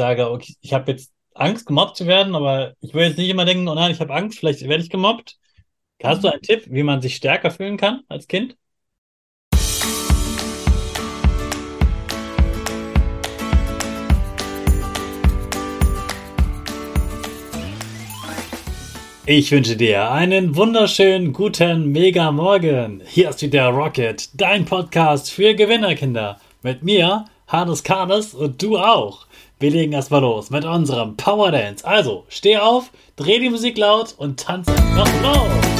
sage, okay, ich habe jetzt Angst, gemobbt zu werden, aber ich will jetzt nicht immer denken, oh nein, ich habe Angst, vielleicht werde ich gemobbt. Hast du einen Tipp, wie man sich stärker fühlen kann als Kind? Ich wünsche dir einen wunderschönen guten Mega Morgen. Hier ist wieder Rocket, dein Podcast für Gewinnerkinder. Mit mir, Hannes Karnes und du auch. Wir legen erstmal los mit unserem Power Dance. Also, steh auf, dreh die Musik laut und tanz einfach los.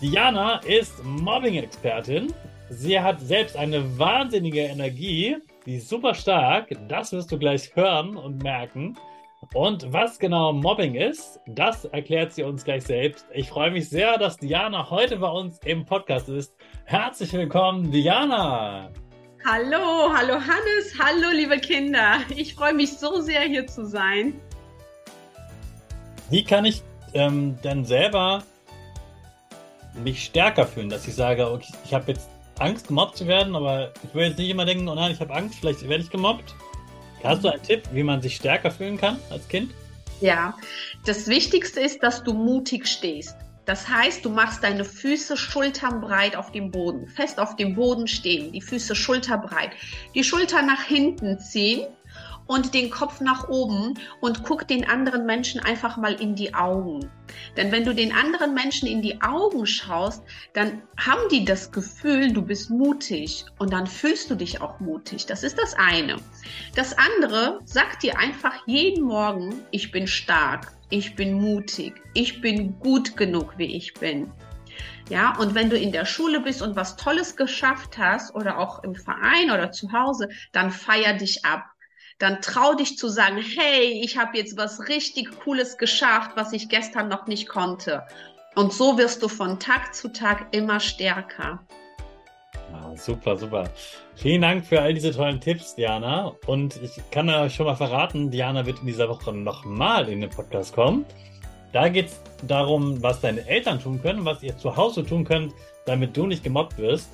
Diana ist Mobbing-Expertin. Sie hat selbst eine wahnsinnige Energie, die ist super stark. Das wirst du gleich hören und merken. Und was genau Mobbing ist, das erklärt sie uns gleich selbst. Ich freue mich sehr, dass Diana heute bei uns im Podcast ist. Herzlich willkommen, Diana. Hallo, hallo Hannes, hallo liebe Kinder. Ich freue mich so sehr hier zu sein. Wie kann ich ähm, denn selber mich stärker fühlen, dass ich sage, okay, ich habe jetzt Angst, gemobbt zu werden, aber ich will jetzt nicht immer denken, oh nein, ich habe Angst, vielleicht werde ich gemobbt. Hast du einen Tipp, wie man sich stärker fühlen kann als Kind? Ja, das Wichtigste ist, dass du mutig stehst. Das heißt, du machst deine Füße schulternbreit auf dem Boden, fest auf dem Boden stehen, die Füße schulterbreit, die Schulter nach hinten ziehen und den Kopf nach oben und guck den anderen Menschen einfach mal in die Augen. Denn wenn du den anderen Menschen in die Augen schaust, dann haben die das Gefühl, du bist mutig und dann fühlst du dich auch mutig. Das ist das eine. Das andere, sag dir einfach jeden Morgen, ich bin stark, ich bin mutig, ich bin gut genug, wie ich bin. Ja, und wenn du in der Schule bist und was Tolles geschafft hast oder auch im Verein oder zu Hause, dann feier dich ab dann trau dich zu sagen, hey, ich habe jetzt was richtig Cooles geschafft, was ich gestern noch nicht konnte. Und so wirst du von Tag zu Tag immer stärker. Ah, super, super. Vielen Dank für all diese tollen Tipps, Diana. Und ich kann euch schon mal verraten, Diana wird in dieser Woche nochmal in den Podcast kommen. Da geht es darum, was deine Eltern tun können, was ihr zu Hause tun könnt, damit du nicht gemobbt wirst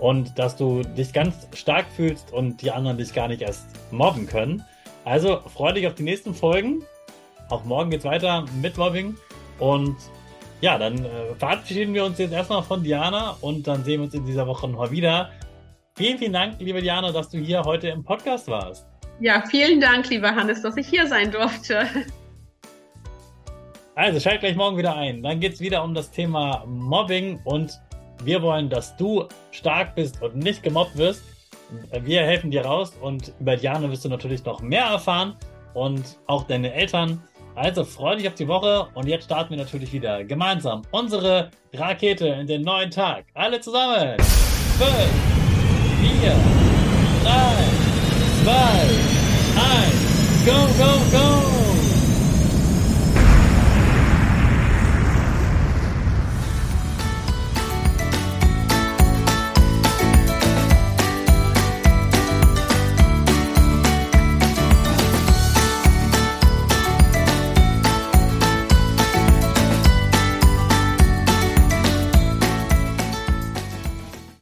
und dass du dich ganz stark fühlst und die anderen dich gar nicht erst mobben können. Also freu dich auf die nächsten Folgen. Auch morgen geht's weiter mit Mobbing und ja, dann äh, verabschieden wir uns jetzt erstmal von Diana und dann sehen wir uns in dieser Woche noch wieder. Vielen, vielen Dank, liebe Diana, dass du hier heute im Podcast warst. Ja, vielen Dank, lieber Hannes, dass ich hier sein durfte. Also schalt gleich morgen wieder ein. Dann geht es wieder um das Thema Mobbing und wir wollen, dass du stark bist und nicht gemobbt wirst. Wir helfen dir raus und über Diana wirst du natürlich noch mehr erfahren und auch deine Eltern. Also freu dich auf die Woche und jetzt starten wir natürlich wieder gemeinsam unsere Rakete in den neuen Tag. Alle zusammen. 5, 4, 3, 2, 1, go, go, go!